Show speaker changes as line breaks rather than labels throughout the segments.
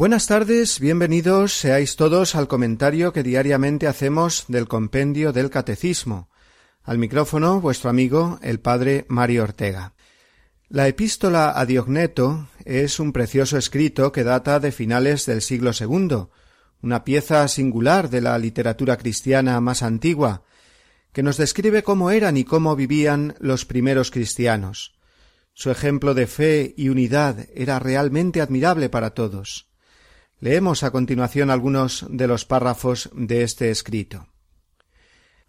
Buenas tardes, bienvenidos seáis todos al comentario que diariamente hacemos del compendio del Catecismo. Al micrófono vuestro amigo el Padre Mario Ortega. La epístola a Diogneto es un precioso escrito que data de finales del siglo II, una pieza singular de la literatura cristiana más antigua, que nos describe cómo eran y cómo vivían los primeros cristianos. Su ejemplo de fe y unidad era realmente admirable para todos. Leemos a continuación algunos de los párrafos de este escrito.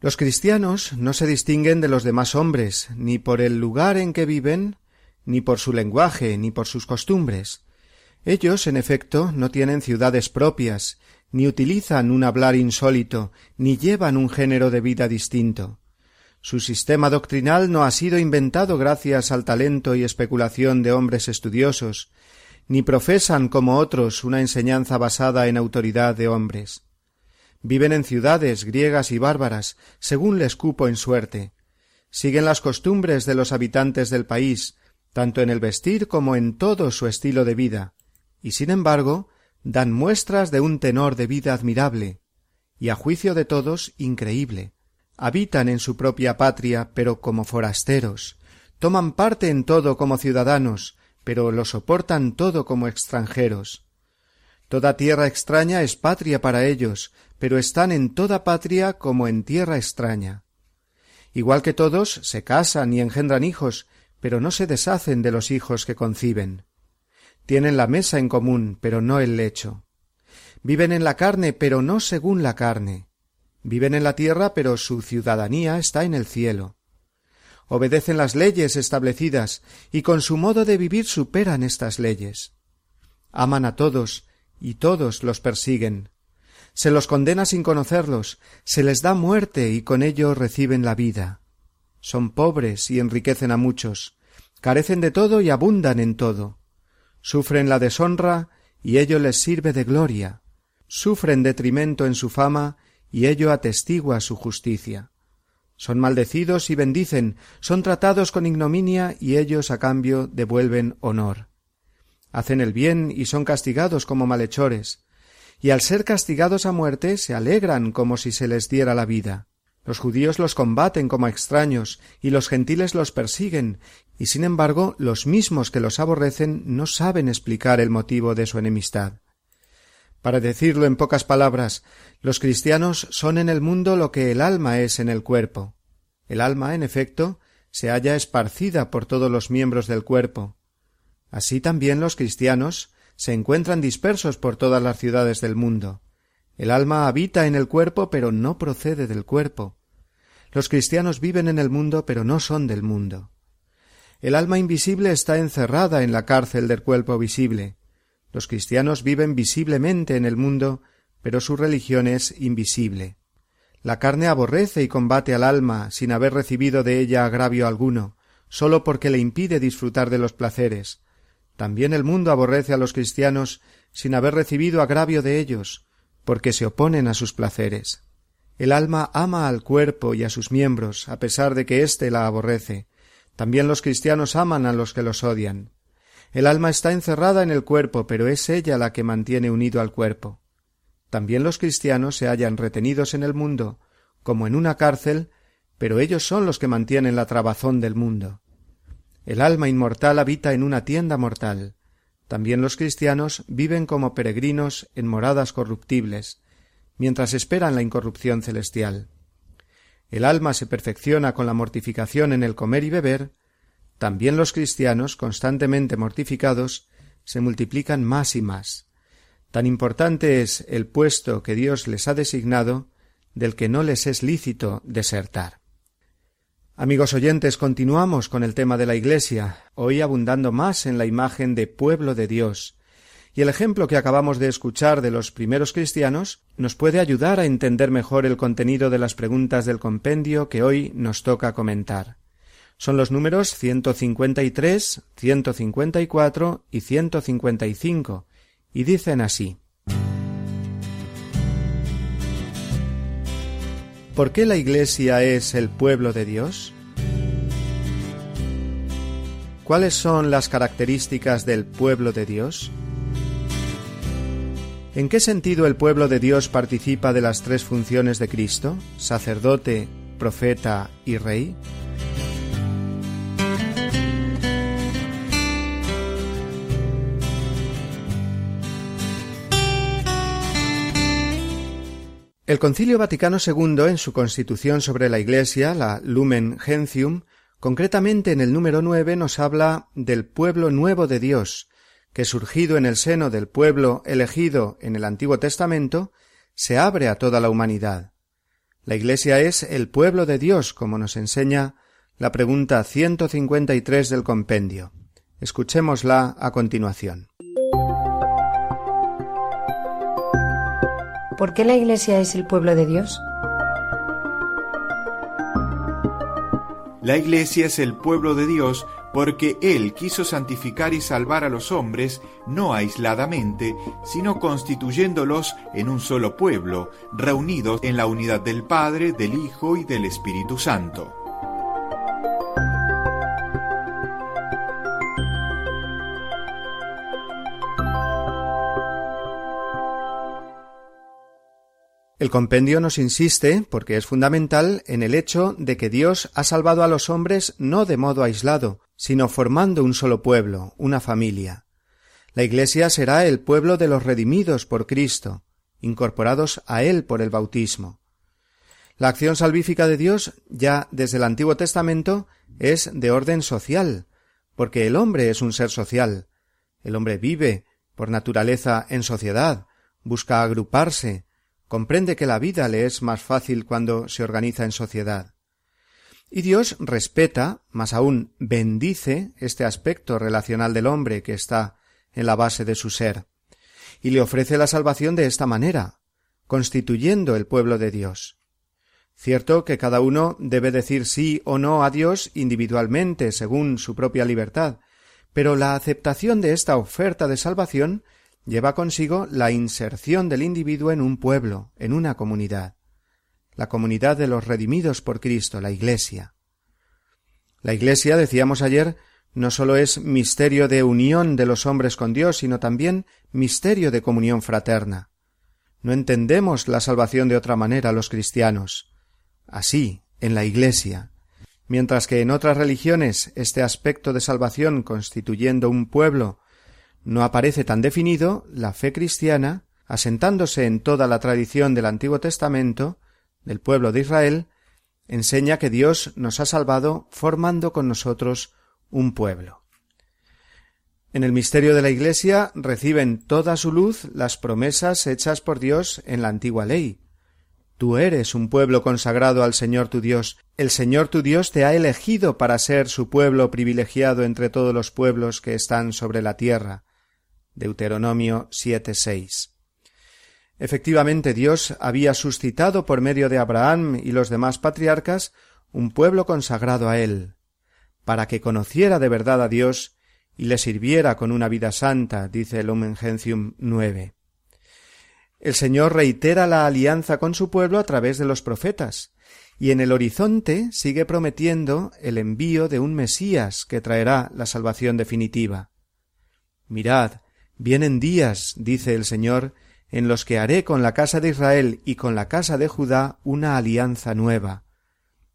Los cristianos no se distinguen de los demás hombres, ni por el lugar en que viven, ni por su lenguaje, ni por sus costumbres. Ellos, en efecto, no tienen ciudades propias, ni utilizan un hablar insólito, ni llevan un género de vida distinto. Su sistema doctrinal no ha sido inventado gracias al talento y especulación de hombres estudiosos, ni profesan como otros una enseñanza basada en autoridad de hombres. Viven en ciudades griegas y bárbaras, según les cupo en suerte. Siguen las costumbres de los habitantes del país, tanto en el vestir como en todo su estilo de vida, y sin embargo dan muestras de un tenor de vida admirable, y a juicio de todos increíble. Habitan en su propia patria, pero como forasteros, toman parte en todo como ciudadanos, pero lo soportan todo como extranjeros. Toda tierra extraña es patria para ellos, pero están en toda patria como en tierra extraña. Igual que todos, se casan y engendran hijos, pero no se deshacen de los hijos que conciben. Tienen la mesa en común, pero no el lecho. Viven en la carne, pero no según la carne. Viven en la tierra, pero su ciudadanía está en el cielo obedecen las leyes establecidas y con su modo de vivir superan estas leyes. Aman a todos y todos los persiguen. Se los condena sin conocerlos, se les da muerte y con ello reciben la vida. Son pobres y enriquecen a muchos, carecen de todo y abundan en todo. Sufren la deshonra y ello les sirve de gloria. Sufren detrimento en su fama y ello atestigua su justicia. Son maldecidos y bendicen, son tratados con ignominia y ellos a cambio devuelven honor. Hacen el bien y son castigados como malhechores, y al ser castigados a muerte se alegran como si se les diera la vida. Los judíos los combaten como extraños y los gentiles los persiguen, y sin embargo los mismos que los aborrecen no saben explicar el motivo de su enemistad. Para decirlo en pocas palabras, los cristianos son en el mundo lo que el alma es en el cuerpo. El alma, en efecto, se halla esparcida por todos los miembros del cuerpo. Así también los cristianos se encuentran dispersos por todas las ciudades del mundo. El alma habita en el cuerpo, pero no procede del cuerpo. Los cristianos viven en el mundo, pero no son del mundo. El alma invisible está encerrada en la cárcel del cuerpo visible, los cristianos viven visiblemente en el mundo, pero su religión es invisible. La carne aborrece y combate al alma sin haber recibido de ella agravio alguno, sólo porque le impide disfrutar de los placeres. También el mundo aborrece a los cristianos sin haber recibido agravio de ellos, porque se oponen a sus placeres. El alma ama al cuerpo y a sus miembros, a pesar de que éste la aborrece. También los cristianos aman a los que los odian. El alma está encerrada en el cuerpo, pero es ella la que mantiene unido al cuerpo. También los cristianos se hallan retenidos en el mundo, como en una cárcel, pero ellos son los que mantienen la trabazón del mundo. El alma inmortal habita en una tienda mortal. También los cristianos viven como peregrinos en moradas corruptibles, mientras esperan la incorrupción celestial. El alma se perfecciona con la mortificación en el comer y beber, también los cristianos, constantemente mortificados, se multiplican más y más. Tan importante es el puesto que Dios les ha designado, del que no les es lícito desertar. Amigos oyentes, continuamos con el tema de la Iglesia, hoy abundando más en la imagen de pueblo de Dios, y el ejemplo que acabamos de escuchar de los primeros cristianos nos puede ayudar a entender mejor el contenido de las preguntas del compendio que hoy nos toca comentar son los números 153, 154 y 155, y dicen así. ¿Por qué la Iglesia es el pueblo de Dios? ¿Cuáles son las características del pueblo de Dios? ¿En qué sentido el pueblo de Dios participa de las tres funciones de Cristo, sacerdote, profeta y rey? El Concilio Vaticano II, en su Constitución sobre la Iglesia, la Lumen Gentium, concretamente en el número 9 nos habla del pueblo nuevo de Dios, que surgido en el seno del pueblo elegido en el Antiguo Testamento, se abre a toda la humanidad. La Iglesia es el pueblo de Dios, como nos enseña la pregunta 153 del compendio. Escuchémosla a continuación.
¿por qué la Iglesia es el pueblo de Dios? La Iglesia es el pueblo de Dios porque Él quiso santificar y salvar a los hombres, no aisladamente, sino constituyéndolos en un solo pueblo, reunidos en la unidad del Padre, del Hijo y del Espíritu Santo.
El compendio nos insiste, porque es fundamental, en el hecho de que Dios ha salvado a los hombres no de modo aislado, sino formando un solo pueblo, una familia. La Iglesia será el pueblo de los redimidos por Cristo, incorporados a Él por el bautismo. La acción salvífica de Dios, ya desde el Antiguo Testamento, es de orden social, porque el hombre es un ser social. El hombre vive, por naturaleza, en sociedad, busca agruparse, comprende que la vida le es más fácil cuando se organiza en sociedad. Y Dios respeta, más aún bendice, este aspecto relacional del hombre que está en la base de su ser, y le ofrece la salvación de esta manera, constituyendo el pueblo de Dios. Cierto que cada uno debe decir sí o no a Dios individualmente, según su propia libertad, pero la aceptación de esta oferta de salvación lleva consigo la inserción del individuo en un pueblo, en una comunidad, la comunidad de los redimidos por Cristo, la Iglesia. La Iglesia, decíamos ayer, no sólo es misterio de unión de los hombres con Dios, sino también misterio de comunión fraterna. No entendemos la salvación de otra manera los cristianos. Así, en la Iglesia. Mientras que en otras religiones este aspecto de salvación constituyendo un pueblo no aparece tan definido, la fe cristiana, asentándose en toda la tradición del Antiguo Testamento, del pueblo de Israel, enseña que Dios nos ha salvado formando con nosotros un pueblo. En el misterio de la Iglesia reciben toda su luz las promesas hechas por Dios en la antigua ley. Tú eres un pueblo consagrado al Señor tu Dios. El Señor tu Dios te ha elegido para ser su pueblo privilegiado entre todos los pueblos que están sobre la tierra. Deuteronomio 7:6. Efectivamente, Dios había suscitado por medio de Abraham y los demás patriarcas un pueblo consagrado a él, para que conociera de verdad a Dios y le sirviera con una vida santa, dice el Lumen Gentium 9. El Señor reitera la alianza con su pueblo a través de los profetas, y en el horizonte sigue prometiendo el envío de un Mesías que traerá la salvación definitiva. Mirad, Vienen días, dice el Señor, en los que haré con la casa de Israel y con la casa de Judá una alianza nueva.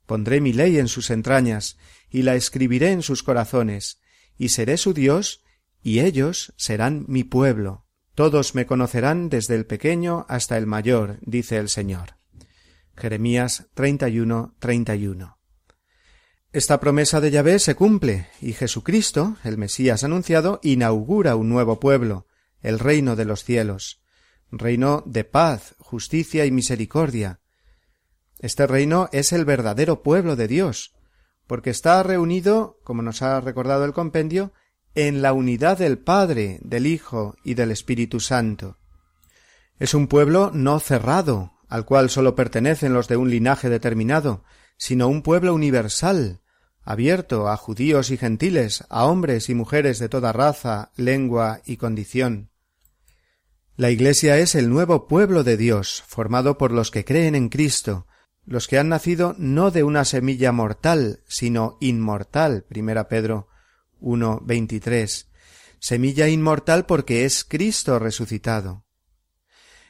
Pondré mi ley en sus entrañas, y la escribiré en sus corazones, y seré su Dios, y ellos serán mi pueblo. Todos me conocerán desde el pequeño hasta el mayor, dice el Señor. Jeremías 31, 31. Esta promesa de Yahvé se cumple, y Jesucristo, el Mesías anunciado, inaugura un nuevo pueblo, el reino de los cielos, reino de paz, justicia y misericordia. Este reino es el verdadero pueblo de Dios, porque está reunido, como nos ha recordado el compendio, en la unidad del Padre, del Hijo y del Espíritu Santo. Es un pueblo no cerrado, al cual sólo pertenecen los de un linaje determinado, sino un pueblo universal, abierto a judíos y gentiles, a hombres y mujeres de toda raza, lengua y condición. La Iglesia es el nuevo pueblo de Dios, formado por los que creen en Cristo, los que han nacido no de una semilla mortal, sino inmortal, primera Pedro 1, 23. Semilla inmortal porque es Cristo resucitado.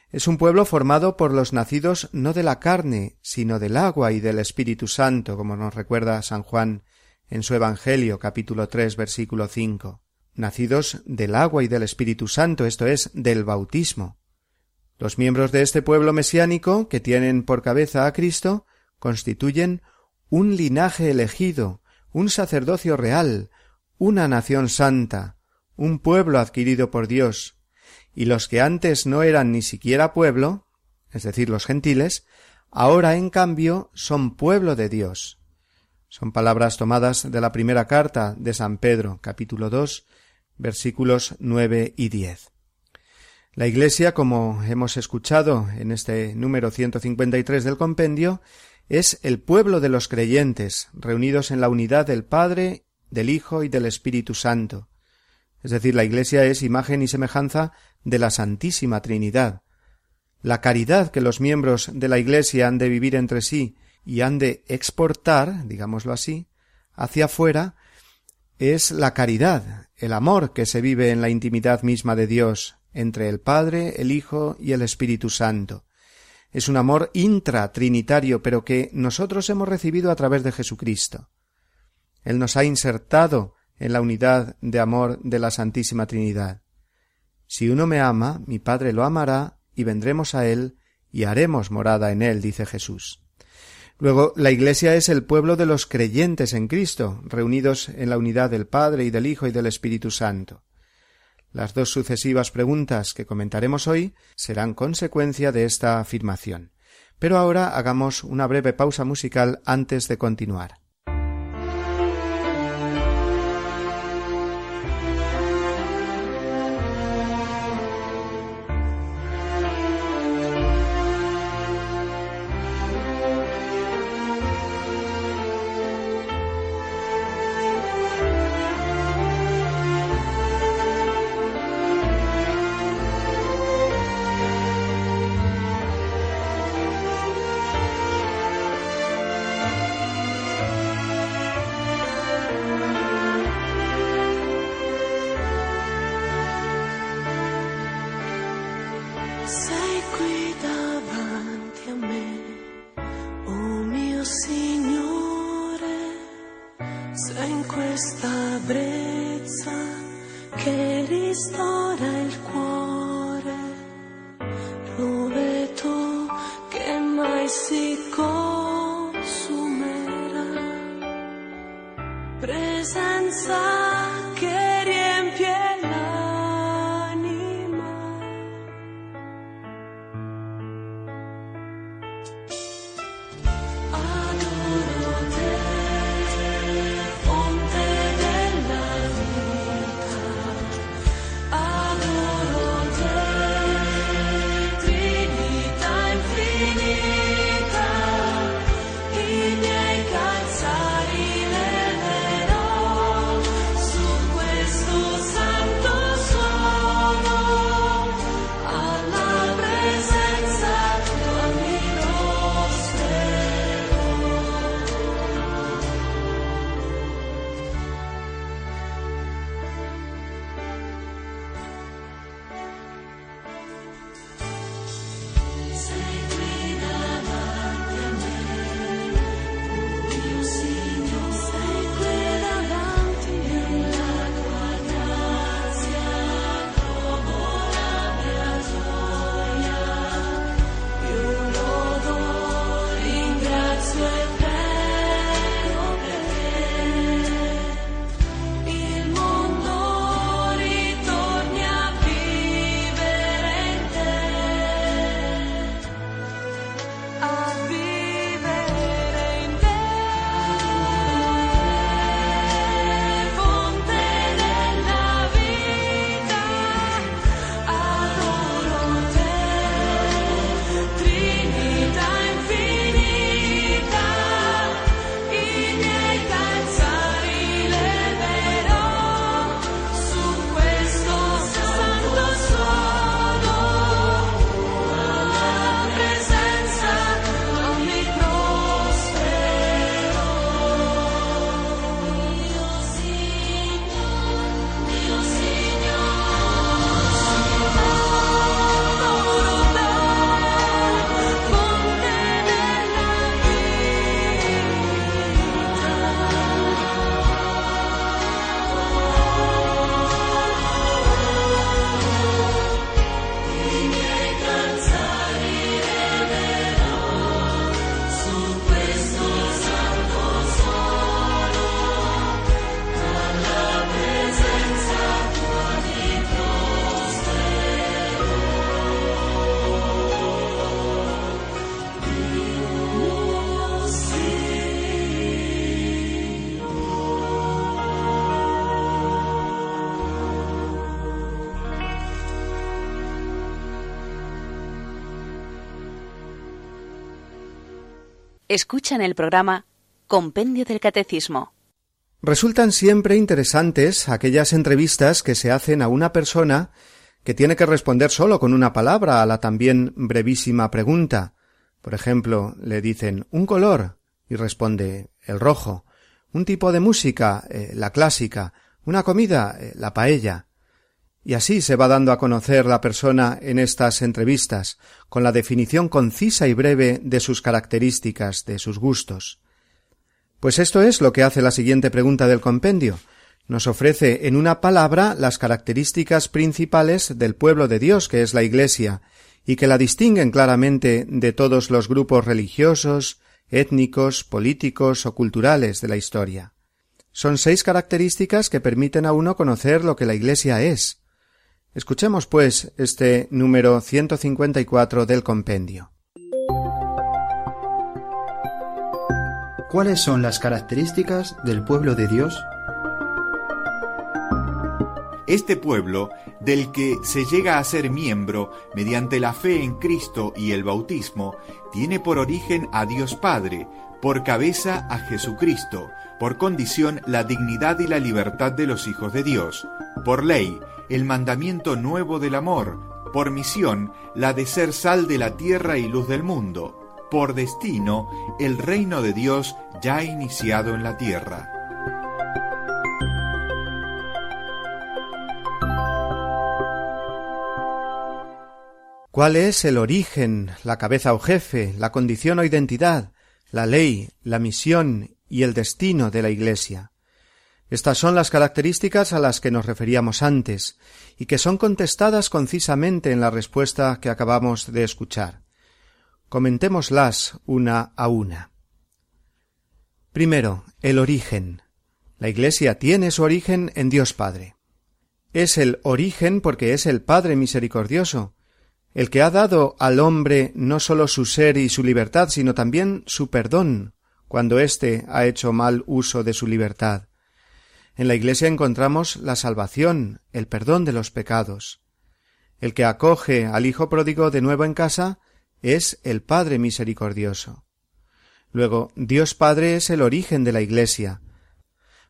Es un pueblo formado por los nacidos no de la carne, sino del agua y del Espíritu Santo, como nos recuerda San Juan en su Evangelio capítulo tres versículo cinco, Nacidos del agua y del Espíritu Santo, esto es, del bautismo. Los miembros de este pueblo mesiánico, que tienen por cabeza a Cristo, constituyen un linaje elegido, un sacerdocio real, una nación santa, un pueblo adquirido por Dios, y los que antes no eran ni siquiera pueblo, es decir, los gentiles, ahora en cambio son pueblo de Dios. Son palabras tomadas de la primera carta de San Pedro, capítulo 2, versículos 9 y 10. La Iglesia, como hemos escuchado en este número 153 del compendio, es el pueblo de los creyentes, reunidos en la unidad del Padre, del Hijo y del Espíritu Santo, es decir, la Iglesia es imagen y semejanza de la Santísima Trinidad. La caridad que los miembros de la Iglesia han de vivir entre sí y han de exportar, digámoslo así, hacia afuera, es la caridad, el amor que se vive en la intimidad misma de Dios, entre el Padre, el Hijo y el Espíritu Santo. Es un amor intra trinitario pero que nosotros hemos recibido a través de Jesucristo. Él nos ha insertado en la unidad de amor de la Santísima Trinidad. Si uno me ama, mi Padre lo amará, y vendremos a él, y haremos morada en él, dice Jesús. Luego, la Iglesia es el pueblo de los creyentes en Cristo, reunidos en la unidad del Padre y del Hijo y del Espíritu Santo. Las dos sucesivas preguntas que comentaremos hoy serán consecuencia de esta afirmación. Pero ahora hagamos una breve pausa musical antes de continuar.
Escuchan el programa Compendio del Catecismo. Resultan siempre interesantes aquellas entrevistas que se hacen a una persona que tiene que
responder solo con una palabra a la también brevísima pregunta. Por ejemplo, le dicen un color y responde el rojo, un tipo de música, eh, la clásica, una comida, eh, la paella, y así se va dando a conocer la persona en estas entrevistas, con la definición concisa y breve de sus características, de sus gustos. Pues esto es lo que hace la siguiente pregunta del compendio. Nos ofrece en una palabra las características principales del pueblo de Dios, que es la Iglesia, y que la distinguen claramente de todos los grupos religiosos, étnicos, políticos o culturales de la historia. Son seis características que permiten a uno conocer lo que la Iglesia es, Escuchemos, pues, este número 154 del compendio. ¿Cuáles son las características del pueblo de Dios? Este pueblo, del que se llega a ser miembro mediante la fe en Cristo y el bautismo, tiene por origen a Dios Padre, por cabeza a Jesucristo, por condición la dignidad y la libertad de los hijos de Dios, por ley el mandamiento nuevo del amor, por misión la de ser sal de la tierra y luz del mundo, por destino el reino de Dios ya iniciado en la tierra. ¿Cuál es el origen, la cabeza o jefe, la condición o identidad, la ley, la misión y el destino de la Iglesia? Estas son las características a las que nos referíamos antes, y que son contestadas concisamente en la respuesta que acabamos de escuchar. Comentémoslas una a una. Primero, el origen. La Iglesia tiene su origen en Dios Padre. Es el origen porque es el Padre misericordioso, el que ha dado al hombre no sólo su ser y su libertad, sino también su perdón, cuando éste ha hecho mal uso de su libertad en la Iglesia encontramos la salvación, el perdón de los pecados. El que acoge al Hijo pródigo de nuevo en casa es el Padre misericordioso. Luego, Dios Padre es el origen de la Iglesia.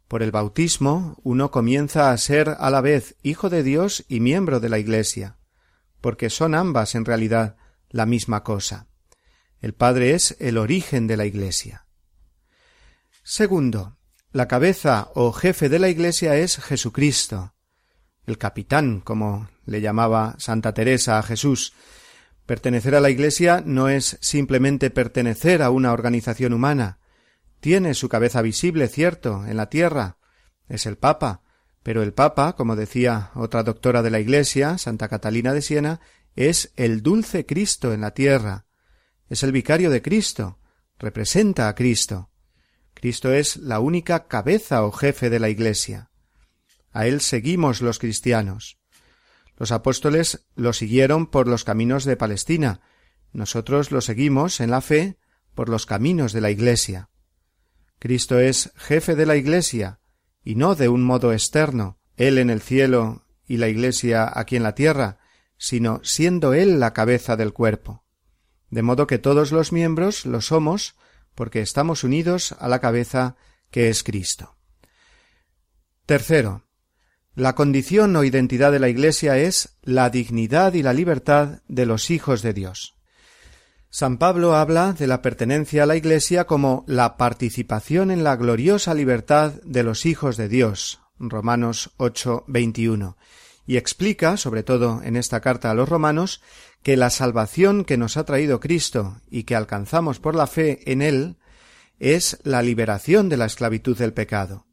Por el bautismo uno comienza a ser a la vez hijo de Dios y miembro de la Iglesia, porque son ambas en realidad la misma cosa. El Padre es el origen de la Iglesia. Segundo, la cabeza o jefe de la Iglesia es Jesucristo, el capitán, como le llamaba Santa Teresa a Jesús. Pertenecer a la Iglesia no es simplemente pertenecer a una organización humana. Tiene su cabeza visible, cierto, en la tierra. Es el Papa, pero el Papa, como decía otra doctora de la Iglesia, Santa Catalina de Siena, es el dulce Cristo en la tierra. Es el vicario de Cristo, representa a Cristo. Cristo es la única cabeza o jefe de la Iglesia. A él seguimos los cristianos. Los apóstoles lo siguieron por los caminos de Palestina, nosotros lo seguimos en la fe por los caminos de la Iglesia. Cristo es jefe de la Iglesia, y no de un modo externo, Él en el cielo y la Iglesia aquí en la tierra, sino siendo Él la cabeza del cuerpo. De modo que todos los miembros lo somos porque estamos unidos a la cabeza que es Cristo. Tercero, la condición o identidad de la Iglesia es la dignidad y la libertad de los hijos de Dios. San Pablo habla de la pertenencia a la Iglesia como la participación en la gloriosa libertad de los hijos de Dios. Romanos 8, 21 y explica, sobre todo en esta carta a los romanos, que la salvación que nos ha traído Cristo y que alcanzamos por la fe en Él es la liberación de la esclavitud del pecado.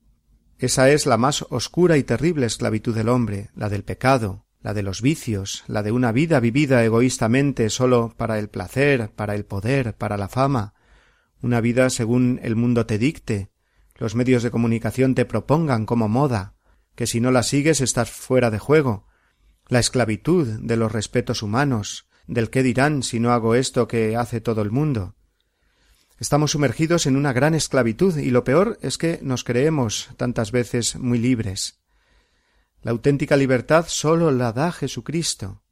Esa es la más oscura y terrible esclavitud del hombre, la del pecado, la de los vicios, la de una vida vivida egoístamente sólo para el placer, para el poder, para la fama, una vida según el mundo te dicte, los medios de comunicación te propongan como moda, que si no la sigues estás fuera de juego, la esclavitud de los respetos humanos, del qué dirán si no hago esto que hace todo el mundo. Estamos sumergidos en una gran esclavitud y lo peor es que nos creemos tantas veces muy libres. La auténtica libertad sólo la da Jesucristo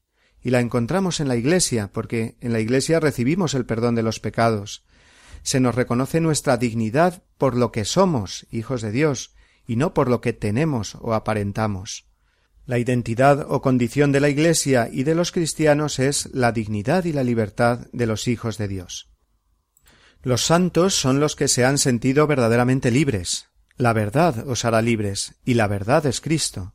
y la encontramos en la Iglesia, porque en la Iglesia recibimos el perdón de los pecados. Se nos reconoce nuestra dignidad por lo que somos, hijos de Dios, y no por lo que tenemos o aparentamos. La identidad o condición de la Iglesia y de los cristianos es la dignidad y la libertad de los hijos de Dios. Los santos son los que se han sentido verdaderamente libres. La verdad os hará libres, y la verdad es Cristo.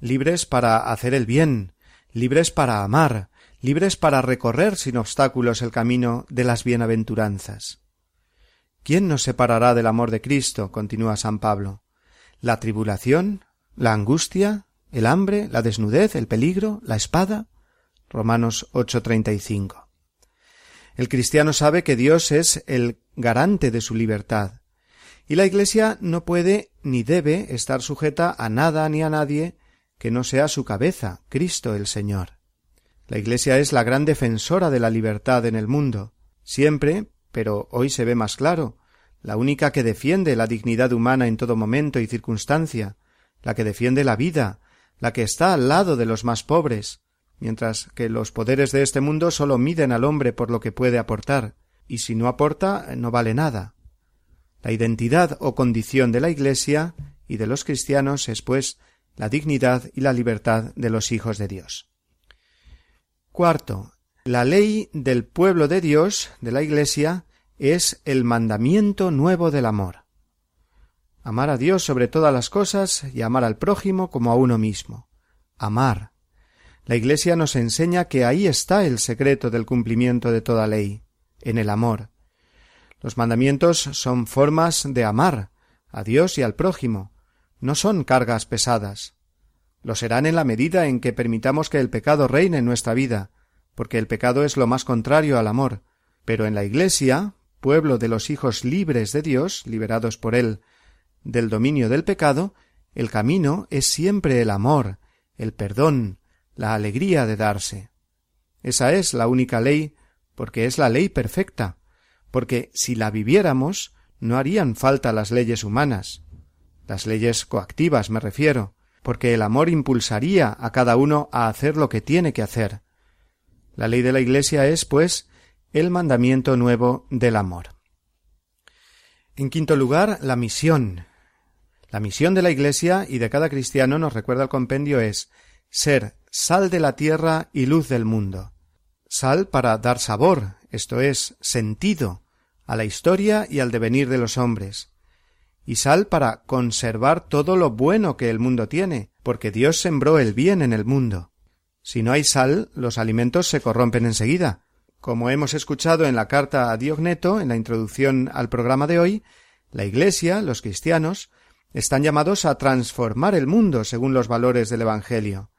Libres para hacer el bien, libres para amar, libres para recorrer sin obstáculos el camino de las bienaventuranzas. ¿Quién nos separará del amor de Cristo? continúa San Pablo la tribulación, la angustia, el hambre, la desnudez, el peligro, la espada. Romanos 8:35. El cristiano sabe que Dios es el garante de su libertad, y la Iglesia no puede ni debe estar sujeta a nada ni a nadie que no sea su cabeza, Cristo el Señor. La Iglesia es la gran defensora de la libertad en el mundo, siempre, pero hoy se ve más claro, la única que defiende la dignidad humana en todo momento y circunstancia, la que defiende la vida, la que está al lado de los más pobres, mientras que los poderes de este mundo sólo miden al hombre por lo que puede aportar, y si no aporta no vale nada. La identidad o condición de la Iglesia y de los cristianos es, pues, la dignidad y la libertad de los hijos de Dios. Cuarto, la ley del pueblo de Dios, de la Iglesia, es el mandamiento nuevo del amor. Amar a Dios sobre todas las cosas y amar al prójimo como a uno mismo. Amar. La Iglesia nos enseña que ahí está el secreto del cumplimiento de toda ley, en el amor. Los mandamientos son formas de amar a Dios y al prójimo, no son cargas pesadas. Lo serán en la medida en que permitamos que el pecado reine en nuestra vida, porque el pecado es lo más contrario al amor, pero en la Iglesia pueblo de los hijos libres de Dios, liberados por él del dominio del pecado, el camino es siempre el amor, el perdón, la alegría de darse. Esa es la única ley, porque es la ley perfecta, porque si la viviéramos no harían falta las leyes humanas, las leyes coactivas me refiero, porque el amor impulsaría a cada uno a hacer lo que tiene que hacer. La ley de la Iglesia es, pues, el mandamiento nuevo del amor. En quinto lugar, la misión. La misión de la Iglesia y de cada cristiano, nos recuerda el compendio, es ser sal de la tierra y luz del mundo. Sal para dar sabor, esto es, sentido, a la historia y al devenir de los hombres. Y sal para conservar todo lo bueno que el mundo tiene, porque Dios sembró el bien en el mundo. Si no hay sal, los alimentos se corrompen enseguida, como hemos escuchado en la carta a Diogneto, en la introducción al programa de hoy, la Iglesia, los cristianos, están llamados a transformar el mundo según los valores del Evangelio,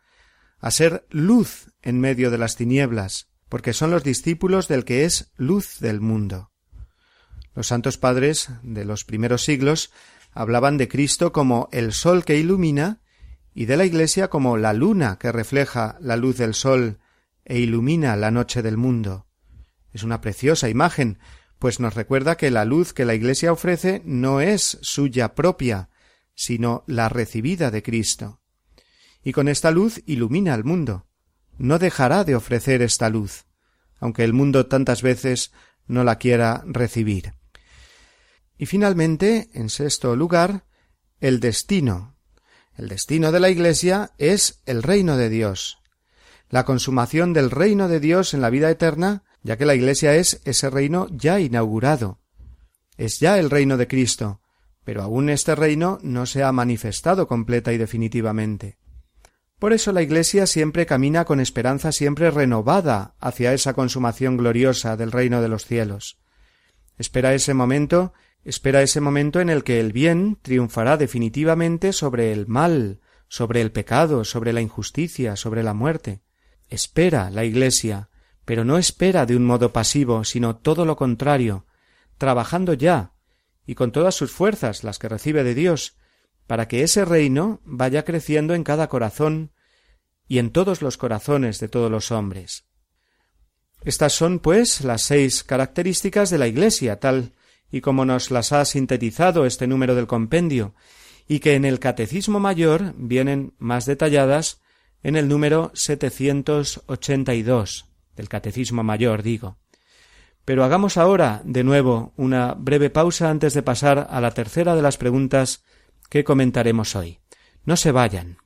a ser luz en medio de las tinieblas, porque son los discípulos del que es luz del mundo. Los santos padres de los primeros siglos hablaban de Cristo como el sol que ilumina y de la Iglesia como la luna que refleja la luz del sol e ilumina la noche del mundo. Es una preciosa imagen, pues nos recuerda que la luz que la Iglesia ofrece no es suya propia, sino la recibida de Cristo. Y con esta luz ilumina al mundo. No dejará de ofrecer esta luz, aunque el mundo tantas veces no la quiera recibir. Y finalmente, en sexto lugar, el destino. El destino de la Iglesia es el reino de Dios. La consumación del reino de Dios en la vida eterna ya que la Iglesia es ese reino ya inaugurado. Es ya el reino de Cristo, pero aún este reino no se ha manifestado completa y definitivamente. Por eso la Iglesia siempre camina con esperanza siempre renovada hacia esa consumación gloriosa del reino de los cielos. Espera ese momento, espera ese momento en el que el bien triunfará definitivamente sobre el mal, sobre el pecado, sobre la injusticia, sobre la muerte. Espera la Iglesia, pero no espera de un modo pasivo, sino todo lo contrario, trabajando ya, y con todas sus fuerzas, las que recibe de Dios, para que ese reino vaya creciendo en cada corazón y en todos los corazones de todos los hombres. Estas son, pues, las seis características de la Iglesia, tal y como nos las ha sintetizado este número del compendio, y que en el Catecismo Mayor vienen más detalladas en el número 782 del Catecismo Mayor, digo. Pero hagamos ahora, de nuevo, una breve pausa antes de pasar a la tercera de las preguntas que comentaremos hoy. No se vayan.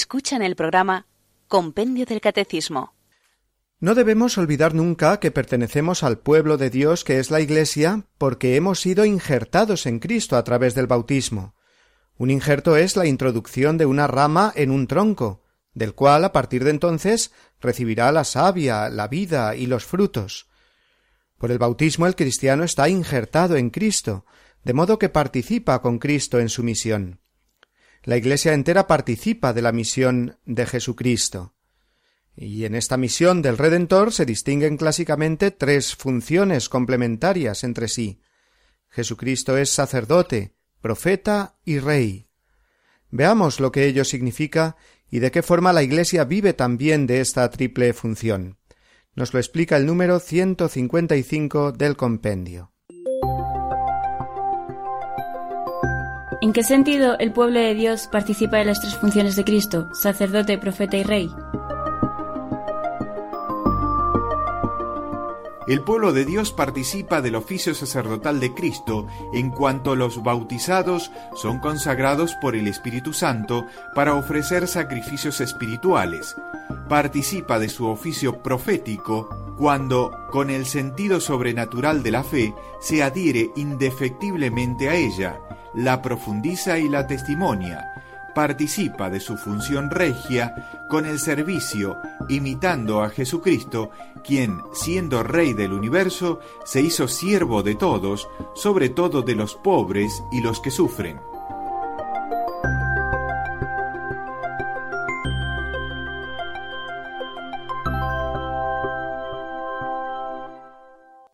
Escuchan el programa Compendio del Catecismo.
No debemos olvidar nunca que pertenecemos al pueblo de Dios que es la Iglesia porque hemos sido injertados en Cristo a través del bautismo. Un injerto es la introducción de una rama en un tronco, del cual a partir de entonces recibirá la savia, la vida y los frutos. Por el bautismo el cristiano está injertado en Cristo, de modo que participa con Cristo en su misión. La Iglesia entera participa de la misión de Jesucristo. Y en esta misión del Redentor se distinguen clásicamente tres funciones complementarias entre sí. Jesucristo es sacerdote, profeta y rey. Veamos lo que ello significa y de qué forma la Iglesia vive también de esta triple función. Nos lo explica el número 155 del compendio.
¿En qué sentido el pueblo de Dios participa de las tres funciones de Cristo, sacerdote, profeta y rey?
El pueblo de Dios participa del oficio sacerdotal de Cristo en cuanto los bautizados son consagrados por el Espíritu Santo para ofrecer sacrificios espirituales. Participa de su oficio profético cuando, con el sentido sobrenatural de la fe, se adhiere indefectiblemente a ella la profundiza y la testimonia, participa de su función regia con el servicio, imitando a Jesucristo, quien, siendo Rey del universo, se hizo siervo de todos, sobre todo de los pobres y los que sufren.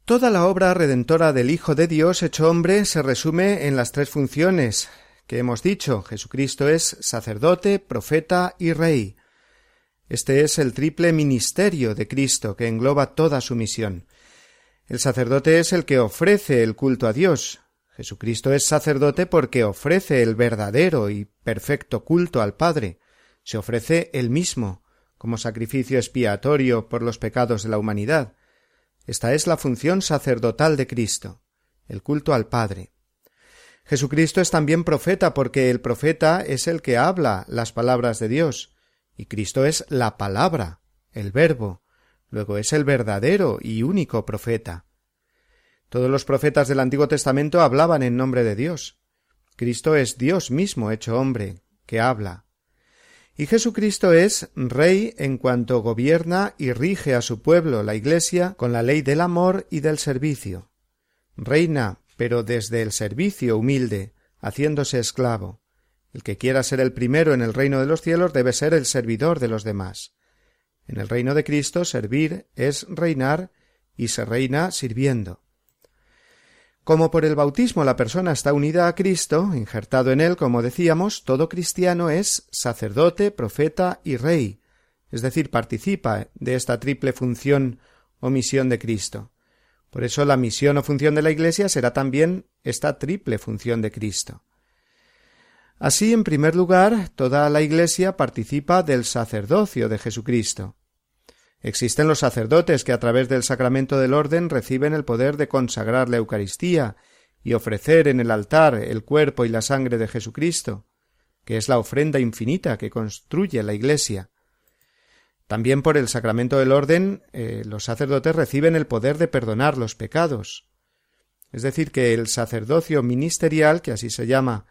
Toda la obra redentora del Hijo de Dios hecho hombre se resume en las tres funciones que hemos dicho. Jesucristo es sacerdote, profeta y rey. Este es el triple ministerio de Cristo que engloba toda su misión. El sacerdote es el que ofrece el culto a Dios. Jesucristo es sacerdote porque ofrece el verdadero y perfecto culto al Padre. Se ofrece él mismo como sacrificio expiatorio por los pecados de la humanidad. Esta es la función sacerdotal de Cristo, el culto al Padre. Jesucristo es también profeta porque el profeta es el que habla las palabras de Dios, y Cristo es la palabra, el verbo, luego es el verdadero y único profeta. Todos los profetas del Antiguo Testamento hablaban en nombre de Dios. Cristo es Dios mismo hecho hombre, que habla. Y Jesucristo es Rey en cuanto gobierna y rige a su pueblo, la Iglesia, con la ley del amor y del servicio. Reina, pero desde el servicio humilde, haciéndose esclavo. El que quiera ser el primero en el reino de los cielos debe ser el servidor de los demás. En el reino de Cristo servir es reinar y se reina sirviendo. Como por el bautismo la persona está unida a Cristo, injertado en él, como decíamos, todo cristiano es sacerdote, profeta y rey, es decir, participa de esta triple función o misión de Cristo. Por eso la misión o función de la Iglesia será también esta triple función de Cristo. Así, en primer lugar, toda la Iglesia participa del sacerdocio de Jesucristo. Existen los sacerdotes que a través del sacramento del orden reciben el poder de consagrar la Eucaristía y ofrecer en el altar el cuerpo y la sangre de Jesucristo, que es la ofrenda infinita que construye la Iglesia. También por el sacramento del orden eh, los sacerdotes reciben el poder de perdonar los pecados. Es decir, que el sacerdocio ministerial, que así se llama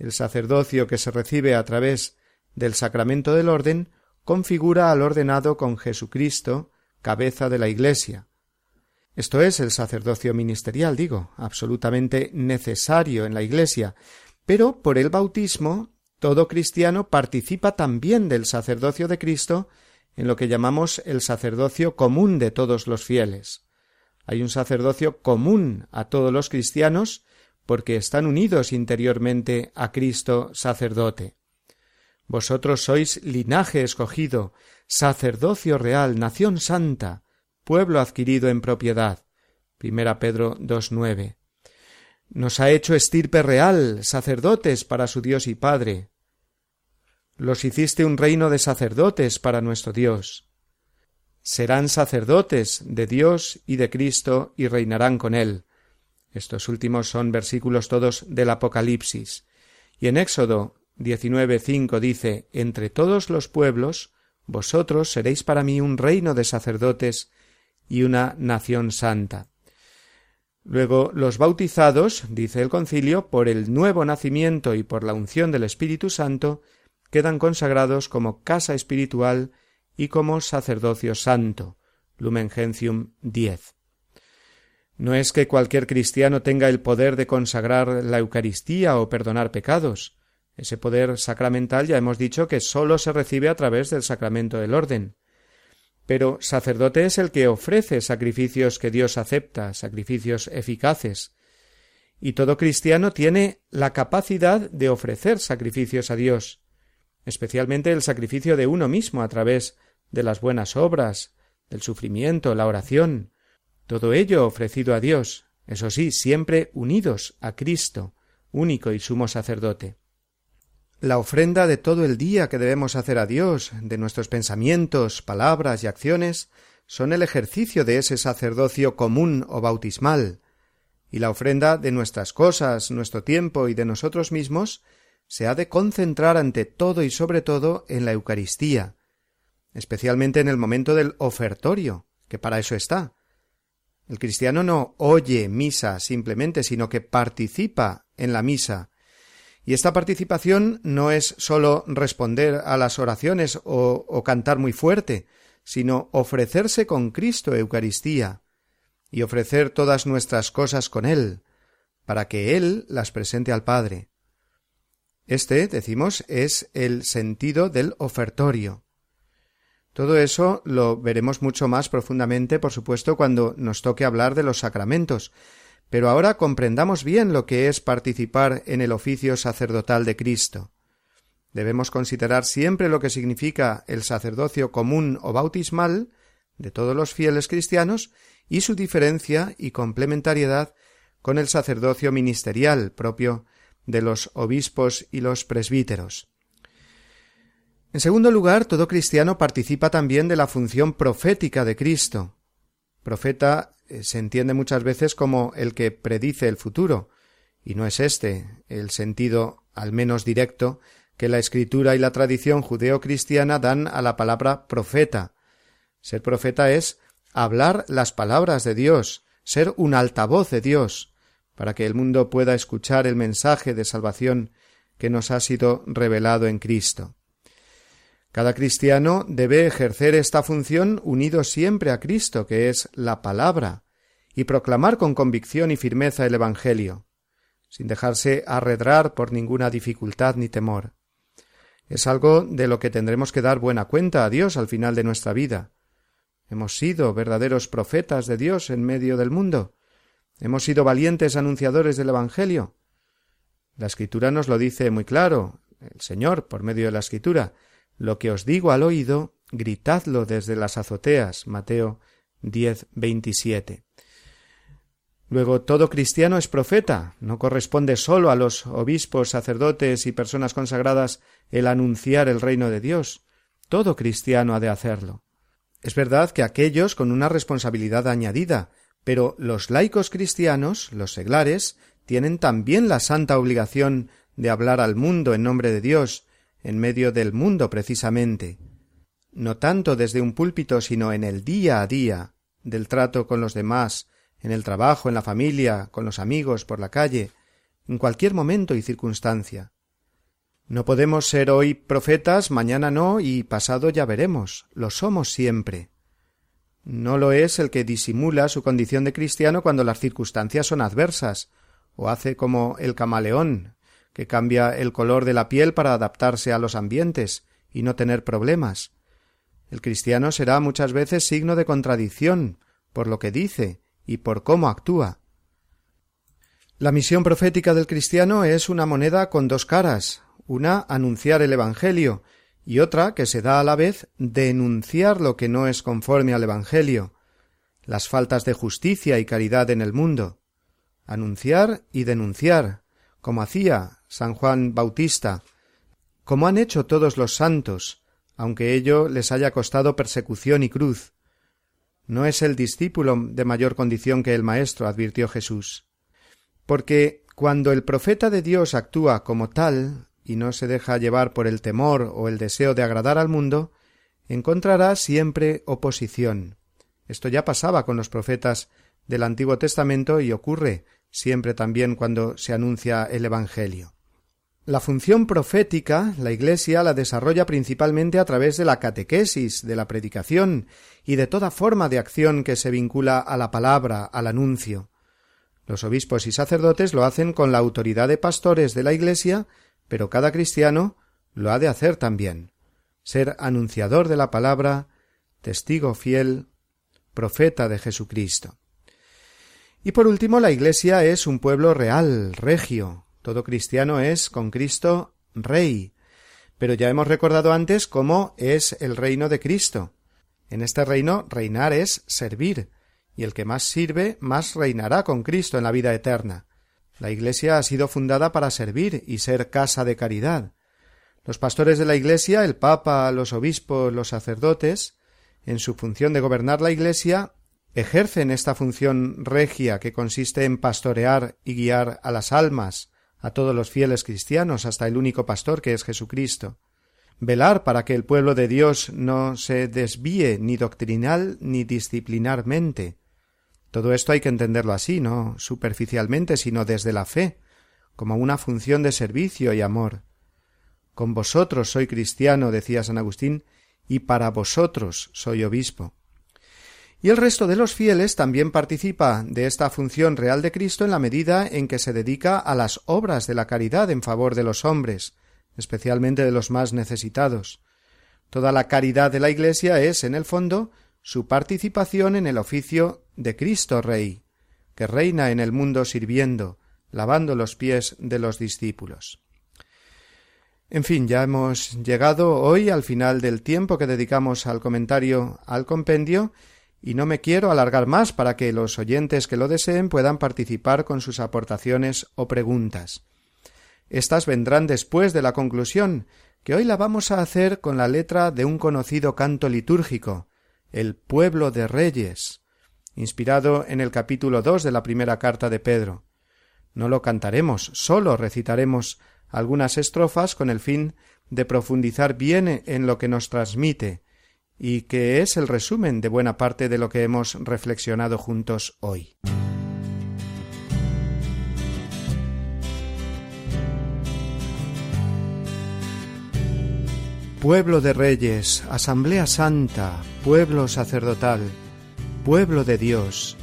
el sacerdocio que se recibe a través del sacramento del orden, configura al ordenado con Jesucristo, cabeza de la Iglesia. Esto es el sacerdocio ministerial, digo, absolutamente necesario en la Iglesia, pero por el bautismo todo cristiano participa también del sacerdocio de Cristo en lo que llamamos el sacerdocio común de todos los fieles. Hay un sacerdocio común a todos los cristianos porque están unidos interiormente a Cristo sacerdote. Vosotros sois linaje escogido, sacerdocio real, nación santa, pueblo adquirido en propiedad. Primera Pedro 2.9. Nos ha hecho estirpe real, sacerdotes para su Dios y Padre. Los hiciste un reino de sacerdotes para nuestro Dios. Serán sacerdotes de Dios y de Cristo y reinarán con él. Estos últimos son versículos todos del Apocalipsis. Y en Éxodo 19.5 dice, Entre todos los pueblos, vosotros seréis para mí un reino de sacerdotes y una nación santa. Luego, los bautizados, dice el concilio, por el nuevo nacimiento y por la unción del Espíritu Santo, quedan consagrados como casa espiritual y como sacerdocio santo. Lumen Gentium 10. No es que cualquier cristiano tenga el poder de consagrar la Eucaristía o perdonar pecados, ese poder sacramental ya hemos dicho que sólo se recibe a través del sacramento del orden. Pero sacerdote es el que ofrece sacrificios que Dios acepta, sacrificios eficaces. Y todo cristiano tiene la capacidad de ofrecer sacrificios a Dios, especialmente el sacrificio de uno mismo a través de las buenas obras, del sufrimiento, la oración, todo ello ofrecido a Dios, eso sí, siempre unidos a Cristo, único y sumo sacerdote la ofrenda de todo el día que debemos hacer a Dios, de nuestros pensamientos, palabras y acciones, son el ejercicio de ese sacerdocio común o bautismal, y la ofrenda de nuestras cosas, nuestro tiempo y de nosotros mismos se ha de concentrar ante todo y sobre todo en la Eucaristía, especialmente en el momento del ofertorio, que para eso está. El cristiano no oye misa simplemente, sino que participa en la misa, y esta participación no es sólo responder a las oraciones o, o, cantar muy fuerte, sino ofrecerse con Cristo Eucaristía y ofrecer todas nuestras cosas con Él, para que Él las presente al Padre. Este, decimos, es el sentido del ofertorio. Todo eso lo veremos mucho más profundamente, por supuesto, cuando nos toque hablar de los sacramentos, pero ahora comprendamos bien lo que es participar en el oficio sacerdotal de Cristo. Debemos considerar siempre lo que significa el sacerdocio común o bautismal de todos los fieles cristianos y su diferencia y complementariedad con el sacerdocio ministerial propio de los obispos y los presbíteros. En segundo lugar, todo cristiano participa también de la función profética de Cristo, Profeta eh, se entiende muchas veces como el que predice el futuro, y no es este el sentido, al menos directo, que la escritura y la tradición judeocristiana dan a la palabra profeta. Ser profeta es hablar las palabras de Dios, ser un altavoz de Dios, para que el mundo pueda escuchar el mensaje de salvación que nos ha sido revelado en Cristo. Cada cristiano debe ejercer esta función unido siempre a Cristo, que es la palabra, y proclamar con convicción y firmeza el Evangelio, sin dejarse arredrar por ninguna dificultad ni temor. Es algo de lo que tendremos que dar buena cuenta a Dios al final de nuestra vida. Hemos sido verdaderos profetas de Dios en medio del mundo. Hemos sido valientes anunciadores del Evangelio. La Escritura nos lo dice muy claro, el Señor, por medio de la Escritura, lo que os digo al oído, gritadlo desde las azoteas. Mateo 10, Luego, todo cristiano es profeta. No corresponde sólo a los obispos, sacerdotes y personas consagradas el anunciar el reino de Dios. Todo cristiano ha de hacerlo. Es verdad que aquellos con una responsabilidad añadida, pero los laicos cristianos, los seglares, tienen también la santa obligación de hablar al mundo en nombre de Dios, en medio del mundo precisamente, no tanto desde un púlpito, sino en el día a día, del trato con los demás, en el trabajo, en la familia, con los amigos, por la calle, en cualquier momento y circunstancia. No podemos ser hoy profetas, mañana no, y pasado ya veremos. Lo somos siempre. No lo es el que disimula su condición de cristiano cuando las circunstancias son adversas, o hace como el camaleón, que cambia el color de la piel para adaptarse a los ambientes y no tener problemas. El cristiano será muchas veces signo de contradicción por lo que dice y por cómo actúa. La misión profética del cristiano es una moneda con dos caras, una anunciar el Evangelio y otra que se da a la vez denunciar lo que no es conforme al Evangelio, las faltas de justicia y caridad en el mundo. Anunciar y denunciar, como hacía San Juan Bautista, como han hecho todos los santos, aunque ello les haya costado persecución y cruz. No es el discípulo de mayor condición que el Maestro, advirtió Jesús. Porque cuando el profeta de Dios actúa como tal, y no se deja llevar por el temor o el deseo de agradar al mundo, encontrará siempre oposición. Esto ya pasaba con los profetas del Antiguo Testamento y ocurre siempre también cuando se anuncia el Evangelio. La función profética la Iglesia la desarrolla principalmente a través de la catequesis, de la predicación y de toda forma de acción que se vincula a la palabra, al anuncio. Los obispos y sacerdotes lo hacen con la autoridad de pastores de la Iglesia, pero cada cristiano lo ha de hacer también. Ser anunciador de la palabra, testigo fiel, profeta de Jesucristo. Y por último, la Iglesia es un pueblo real, regio. Todo cristiano es, con Cristo, rey. Pero ya hemos recordado antes cómo es el reino de Cristo. En este reino reinar es servir, y el que más sirve, más reinará con Cristo en la vida eterna. La Iglesia ha sido fundada para servir y ser casa de caridad. Los pastores de la Iglesia, el Papa, los obispos, los sacerdotes, en su función de gobernar la Iglesia, ejercen esta función regia que consiste en pastorear y guiar a las almas, a todos los fieles cristianos, hasta el único pastor que es Jesucristo, velar para que el pueblo de Dios no se desvíe ni doctrinal ni disciplinarmente. Todo esto hay que entenderlo así, no superficialmente, sino desde la fe, como una función de servicio y amor. Con vosotros soy cristiano, decía San Agustín, y para vosotros soy obispo y el resto de los fieles también participa de esta función real de Cristo en la medida en que se dedica a las obras de la caridad en favor de los hombres, especialmente de los más necesitados. Toda la caridad de la Iglesia es, en el fondo, su participación en el oficio de Cristo Rey, que reina en el mundo sirviendo, lavando los pies de los discípulos. En fin, ya hemos llegado hoy al final del tiempo que dedicamos al comentario al compendio, y no me quiero alargar más para que los oyentes que lo deseen puedan participar con sus aportaciones o preguntas. Estas vendrán después de la conclusión, que hoy la vamos a hacer con la letra de un conocido canto litúrgico, el pueblo de reyes, inspirado en el capítulo dos de la primera carta de Pedro. No lo cantaremos, sólo recitaremos algunas estrofas con el fin de profundizar bien en lo que nos transmite, y que es el resumen de buena parte de lo que hemos reflexionado juntos hoy. Pueblo de reyes, asamblea santa, pueblo sacerdotal, pueblo de Dios,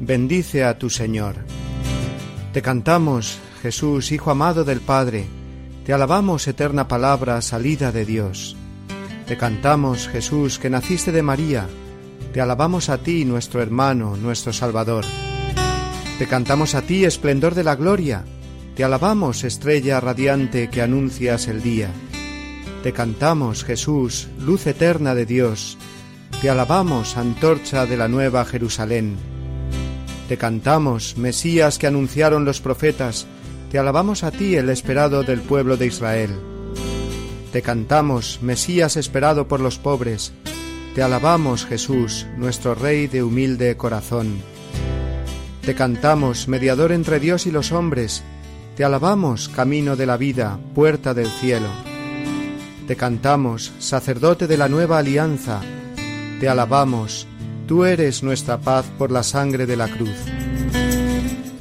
bendice a tu Señor. Te cantamos, Jesús, Hijo amado del Padre, te alabamos, eterna palabra, salida de Dios. Te cantamos, Jesús, que naciste de María. Te alabamos a ti, nuestro hermano, nuestro Salvador. Te cantamos a ti, esplendor de la gloria. Te alabamos, estrella radiante que anuncias el día. Te cantamos, Jesús, luz eterna de Dios. Te alabamos, antorcha de la nueva Jerusalén. Te cantamos, Mesías que anunciaron los profetas. Te alabamos a ti, el esperado del pueblo de Israel. Te cantamos, Mesías esperado por los pobres. Te alabamos, Jesús, nuestro Rey de humilde corazón. Te cantamos, mediador entre Dios y los hombres. Te alabamos, camino de la vida, puerta del cielo. Te cantamos, sacerdote de la nueva alianza. Te alabamos, tú eres nuestra paz por la sangre de la cruz.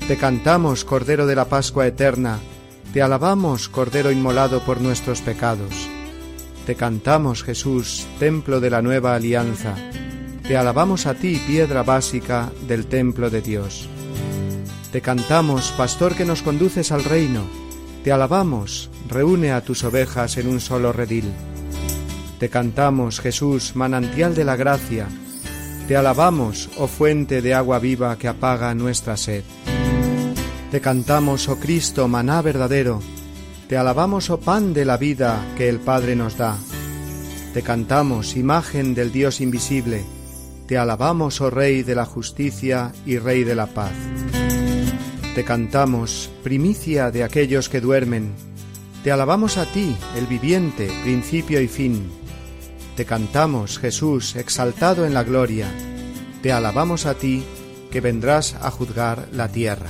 Te cantamos, Cordero de la Pascua Eterna, te alabamos, Cordero inmolado por nuestros pecados. Te cantamos, Jesús, templo de la nueva alianza. Te alabamos a ti, piedra básica del templo de Dios. Te cantamos, pastor que nos conduces al reino. Te alabamos, reúne a tus ovejas en un solo redil. Te cantamos, Jesús, manantial de la gracia. Te alabamos, oh fuente de agua viva que apaga nuestra sed. Te cantamos, oh Cristo, maná verdadero, te alabamos, oh pan de la vida que el Padre nos da. Te cantamos, imagen del Dios invisible, te alabamos, oh Rey de la justicia y Rey de la paz. Te cantamos, primicia de aquellos que duermen, te alabamos a ti, el viviente, principio y fin. Te cantamos, Jesús, exaltado en la gloria, te alabamos a ti, que vendrás a juzgar la tierra.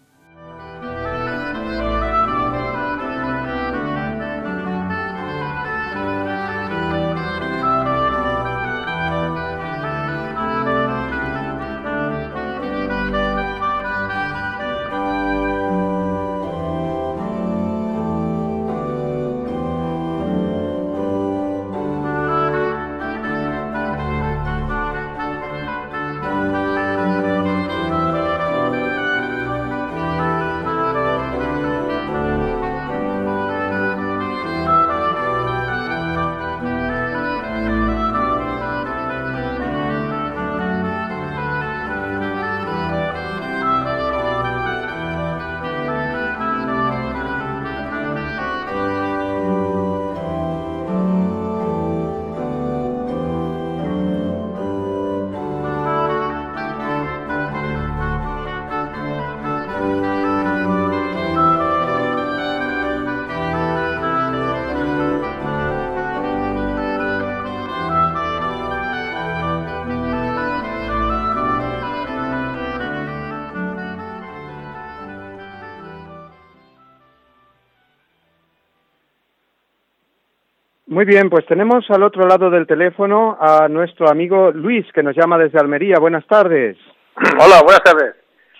Muy bien, pues tenemos al otro lado del teléfono a nuestro amigo Luis, que nos llama desde Almería. Buenas tardes.
Hola, buenas tardes.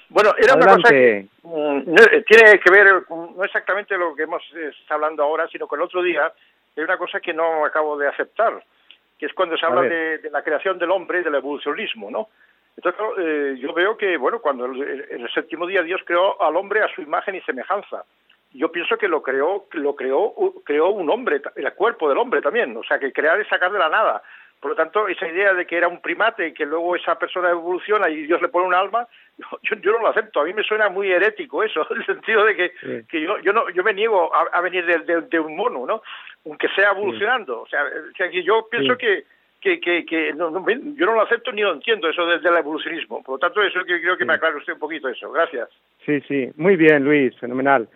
Bueno, era una cosa que mm, eh, tiene que ver mm, no exactamente lo que hemos eh, estado hablando ahora, sino con el otro día es una cosa que no acabo de aceptar, que es cuando se habla de, la creación del hombre y del evolucionismo, ¿no? Entonces eh, yo veo que bueno, cuando en el, séptimo día Dios creó al hombre a su imagen y semejanza yo pienso que lo creó, lo creó, creó un hombre, el cuerpo del hombre también, o sea, que crear es sacar de la nada. Por lo tanto, esa idea de que era un primate y que luego esa persona evoluciona y Dios le pone un alma, yo, no lo acepto. A mí me suena muy herético eso, en el sentido de que, yo, yo, no, yo me niego a, venir de, un mono, ¿no? Aunque sea evolucionando. O, sea, que yo pienso que, yo no lo acepto ni lo entiendo eso desde el evolucionismo. Por lo tanto, eso que creo que me aclare usted un poquito eso. Gracias.
Sí, sí. Muy bien, Luis. Fenomenal.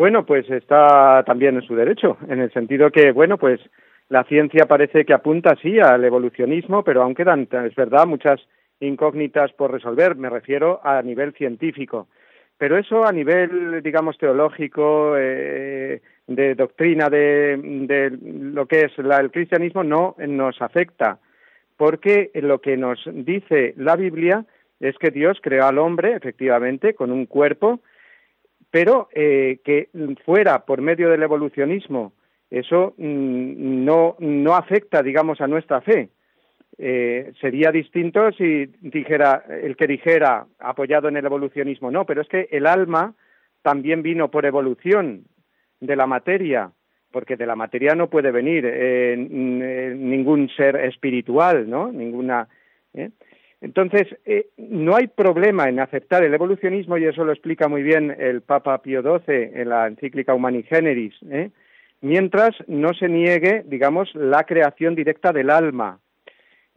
Bueno, pues está también en su derecho, en el sentido que, bueno, pues la ciencia parece que apunta sí al evolucionismo, pero aún quedan, es verdad, muchas incógnitas por resolver, me refiero a nivel científico. Pero eso a nivel, digamos, teológico, eh, de doctrina, de, lo que es el cristianismo, no nos afecta, porque lo que nos dice la Biblia es que Dios creó al hombre, efectivamente, con un cuerpo, pero eh, que fuera por medio del evolucionismo, eso mm, no, no afecta, digamos, a nuestra fe. Eh, sería distinto si dijera el que dijera apoyado en el evolucionismo, no, pero es que el alma también vino por evolución de la materia, porque de la materia no puede venir eh, eh, ningún ser espiritual, ¿no? Ninguna. ¿eh? Entonces, eh, no hay problema en aceptar el evolucionismo, y eso lo explica muy bien el Papa Pío XII en la encíclica Humani Generis, ¿eh? mientras no se niegue, digamos, la creación directa del alma.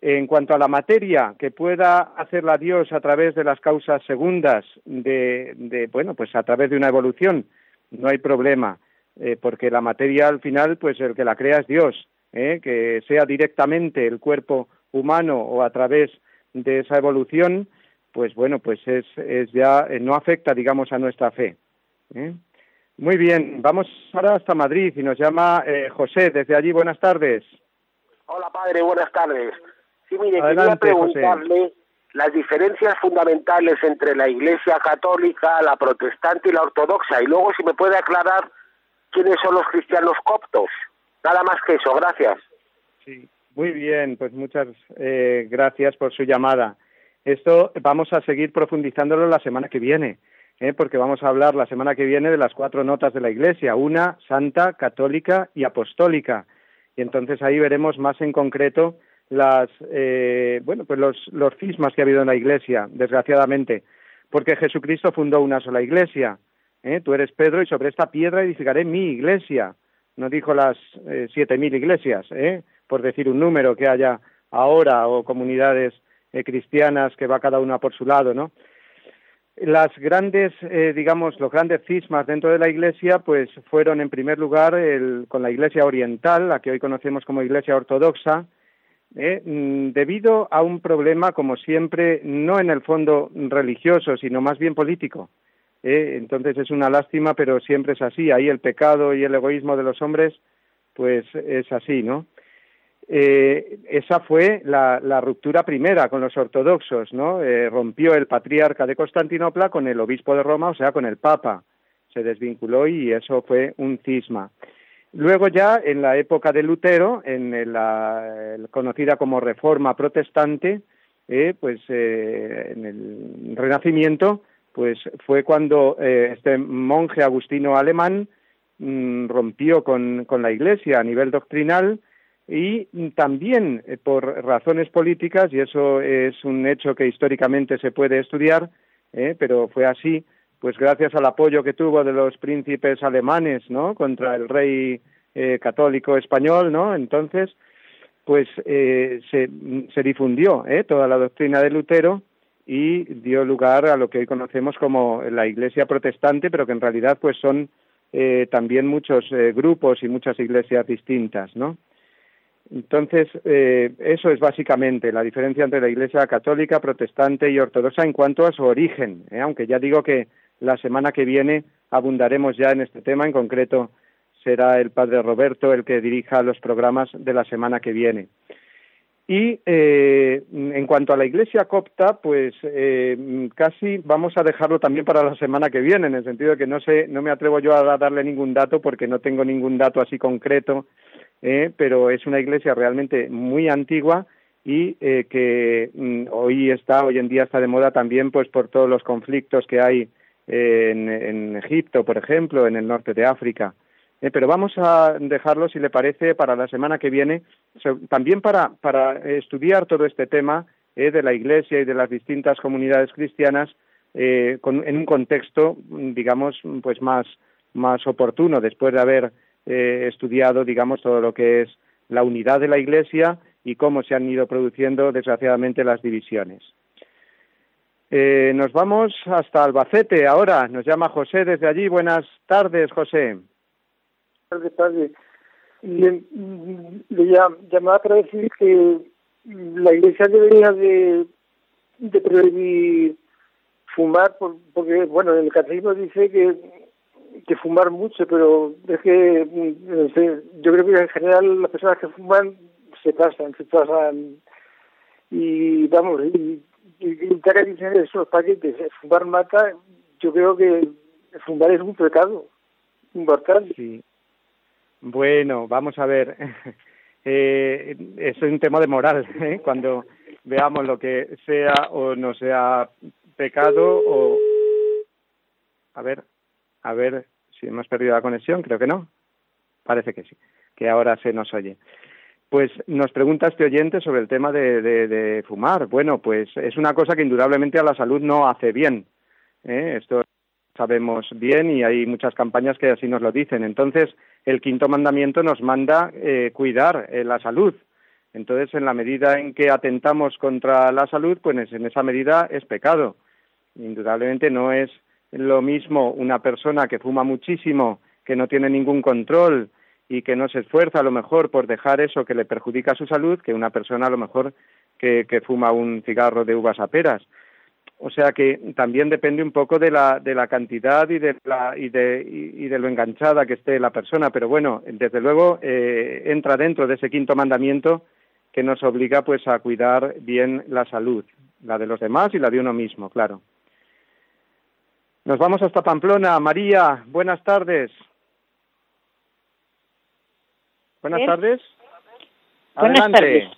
En cuanto a la materia que pueda hacerla Dios a través de las causas segundas, de, bueno, pues a través de una evolución, no hay problema, eh, porque la materia al final, pues el que la crea es Dios, que sea directamente el cuerpo humano o a través de esa evolución, pues bueno, pues es, ya eh, no afecta, digamos, a nuestra fe. ¿eh? Muy bien, vamos ahora hasta Madrid y nos llama eh, José desde allí. Buenas tardes.
Hola padre, buenas tardes. Sí, mire, quería preguntarle las diferencias fundamentales entre la Iglesia Católica, la Protestante y la Ortodoxa, y luego si me puede aclarar quiénes son los cristianos coptos. Nada más que eso, gracias.
Sí. Muy bien, pues muchas eh, gracias por su llamada. Esto vamos a seguir profundizándolo la semana que viene, ¿eh? porque vamos a hablar la semana que viene de las cuatro notas de la Iglesia, una santa, católica y apostólica. Y entonces ahí veremos más en concreto las, eh, bueno, pues los, los cismas que ha habido en la Iglesia, desgraciadamente, porque Jesucristo fundó una sola Iglesia. ¿eh? Tú eres Pedro y sobre esta piedra edificaré mi Iglesia. No dijo las siete mil iglesias, ¿eh? por decir un número que haya ahora o comunidades eh, cristianas que va cada una por su lado, ¿no? Las grandes, eh, digamos, los grandes cismas dentro de la Iglesia, pues fueron en primer lugar con la Iglesia Oriental, la que hoy conocemos como Iglesia Ortodoxa, ¿eh? mm, debido a un problema, como siempre, no en el fondo religioso, sino más bien político. entonces es una lástima, pero siempre es así. Ahí el pecado y el egoísmo de los hombres, pues es así, ¿no? Eh, esa fue la, ruptura primera con los ortodoxos, ¿no? Eh, rompió el patriarca de Constantinopla con el obispo de Roma, o sea, con el Papa. Se desvinculó y eso fue un cisma. Luego ya en la época de Lutero, en la conocida como Reforma Protestante, eh, pues en el Renacimiento, pues fue cuando este monje agustino alemán mm, rompió con la Iglesia a nivel doctrinal y también eh, por razones políticas, y eso es un hecho que históricamente se puede estudiar, ¿eh? pero fue así, pues gracias al apoyo que tuvo de los príncipes alemanes ¿no? contra el rey eh, católico español, ¿no? entonces, pues eh, se, se, difundió toda la doctrina de Lutero y dio lugar a lo que hoy conocemos como la Iglesia protestante, pero que en realidad pues son también muchos grupos y muchas iglesias distintas, ¿no? Entonces, eh, eso es básicamente la diferencia entre la Iglesia católica, protestante y ortodoxa en cuanto a su origen, ¿eh? aunque ya digo que la semana que viene abundaremos ya en este tema, en concreto será el padre Roberto el que dirija los programas de la semana que viene. Y eh, en cuanto a la Iglesia copta, pues casi vamos a dejarlo también para la semana que viene, en el sentido de que no sé, no me atrevo yo a darle ningún dato porque no tengo ningún dato así concreto eh, pero es una iglesia realmente muy antigua y eh, que mm, hoy está, hoy en día está de moda también pues por todos los conflictos que hay eh, en, Egipto, por ejemplo, en el norte de África. pero vamos a dejarlo, si le parece, para la semana que viene, también para, para estudiar todo este tema de la Iglesia y de las distintas comunidades cristianas en un contexto, digamos, pues más, más oportuno, después de haber eh, estudiado, digamos, todo lo que es la unidad de la Iglesia y cómo se han ido produciendo, desgraciadamente, las divisiones. Eh, nos vamos hasta Albacete ahora. Nos llama José desde allí. Buenas tardes, José.
Buenas tardes. Mm, le, le llamaba para decir que la Iglesia debería de, prohibir fumar, porque, bueno, el catecismo dice que que fumar mucho, pero es que mm, yo creo que en general las personas que fuman se pasan, se pasan y vamos, y, y, eso, esos paquetes, eh, fumar mata, yo creo que fumar es un pecado un barcal. Sí.
Bueno, vamos a ver. eh, es un tema de moral, ¿eh? cuando veamos lo que sea o no sea pecado o... A ver, a ver si hemos perdido la conexión, creo que no. Parece que sí, que ahora se nos oye. Pues nos pregunta este oyente sobre el tema de, fumar. Bueno, pues es una cosa que indudablemente a la salud no hace bien. ¿eh? Esto sabemos bien y hay muchas campañas que así nos lo dicen. Entonces, el quinto mandamiento nos manda eh, cuidar eh, la salud. Entonces, en la medida en que atentamos contra la salud, pues en esa medida es pecado. Indudablemente no es lo mismo una persona que fuma muchísimo, que no tiene ningún control y que no se esfuerza a lo mejor por dejar eso que le perjudica su salud que una persona a lo mejor que, que fuma un cigarro de uvas a peras. O sea que también depende un poco de la, de la cantidad y de, la, y, de, y de lo enganchada que esté la persona, pero bueno, desde luego eh, entra dentro de ese quinto mandamiento que nos obliga pues a cuidar bien la salud, la de los demás y la de uno mismo, claro. Nos vamos hasta Pamplona. María, buenas tardes. Buenas ¿Eh? tardes.
Buenas tardes.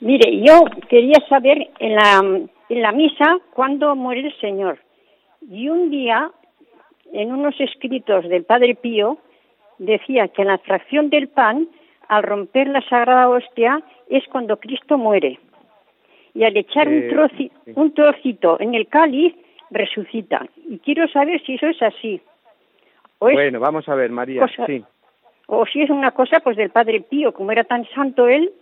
Mire, yo quería saber en la, en la misa cuándo muere el Señor. Y un día, en unos escritos del Padre Pío, decía que en la fracción del pan, al romper la sagrada hostia, es cuando Cristo muere. Y al echar un, eh, un trocito en el cáliz, resucita. Y quiero saber si eso es así.
bueno, vamos a ver, María, sí.
O si es una cosa pues del Padre Pío, como era tan santo él.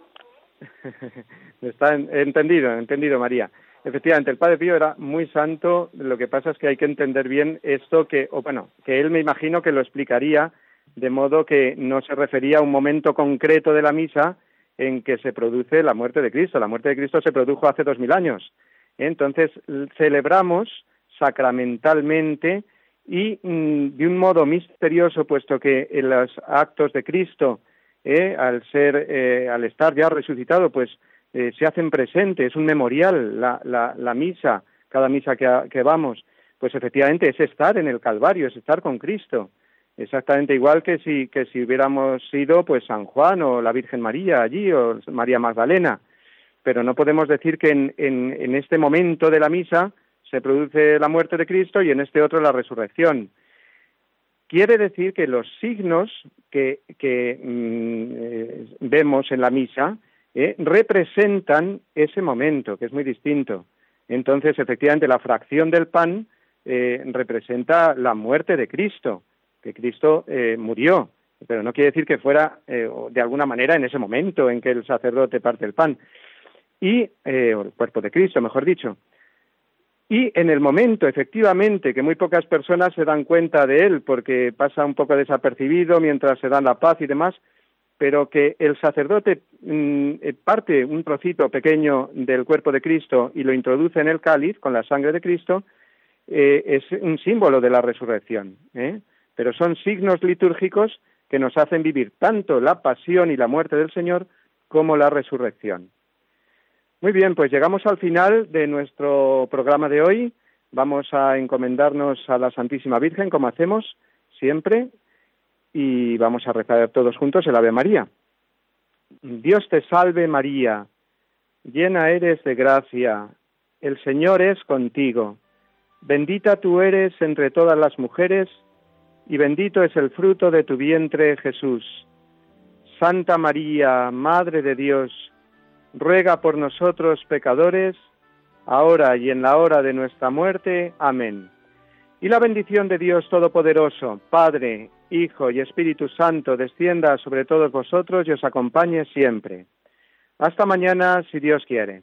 Está entendido, entendido, María. Efectivamente, el Padre Pío era muy santo, lo que pasa es que hay que entender bien esto que, o bueno, que él me imagino que lo explicaría de modo que no se refería a un momento concreto de la misa en que se produce la muerte de Cristo. La muerte de Cristo se produjo hace dos mil años. Entonces, celebramos sacramentalmente y mm, de un modo misterioso, puesto que en los actos de Cristo, eh, al ser, eh, al estar ya resucitado, pues eh, se hacen presentes, es un memorial, la, la, misa, cada misa que, que, vamos, pues efectivamente es estar en el Calvario, es estar con Cristo, exactamente igual que si, que si hubiéramos sido pues San Juan o la Virgen María allí o María Magdalena, pero no podemos decir que en, en este momento de la misa se produce la muerte de Cristo y en este otro la resurrección. Quiere decir que los signos que, mm, eh, vemos en la misa eh, representan ese momento, que es muy distinto. Entonces, efectivamente, la fracción del pan eh, representa la muerte de Cristo, que Cristo murió, pero no quiere decir que fuera de alguna manera en ese momento en que el sacerdote parte el pan, y, el cuerpo de Cristo, mejor dicho. Y en el momento, efectivamente, que muy pocas personas se dan cuenta de él, porque pasa un poco desapercibido mientras se dan la paz y demás, pero que el sacerdote mm, eh, parte un trocito pequeño del cuerpo de Cristo y lo introduce en el cáliz con la sangre de Cristo, eh, es un símbolo de la resurrección. ¿eh? Pero son signos litúrgicos que nos hacen vivir tanto la pasión y la muerte del Señor como la resurrección. Muy bien, pues llegamos al final de nuestro programa de hoy. Vamos a encomendarnos a la Santísima Virgen, como hacemos siempre, y vamos a rezar todos juntos el Ave María. Dios te salve María, llena eres de gracia, el Señor es contigo, bendita tú eres entre todas las mujeres, y bendito es el fruto de tu vientre Jesús. Santa María, Madre de Dios, ruega por nosotros pecadores, ahora y en la hora de nuestra muerte. Amén. Y la bendición de Dios Todopoderoso, Padre, Hijo y Espíritu Santo, descienda sobre todos vosotros y os acompañe siempre. Hasta mañana, si Dios quiere.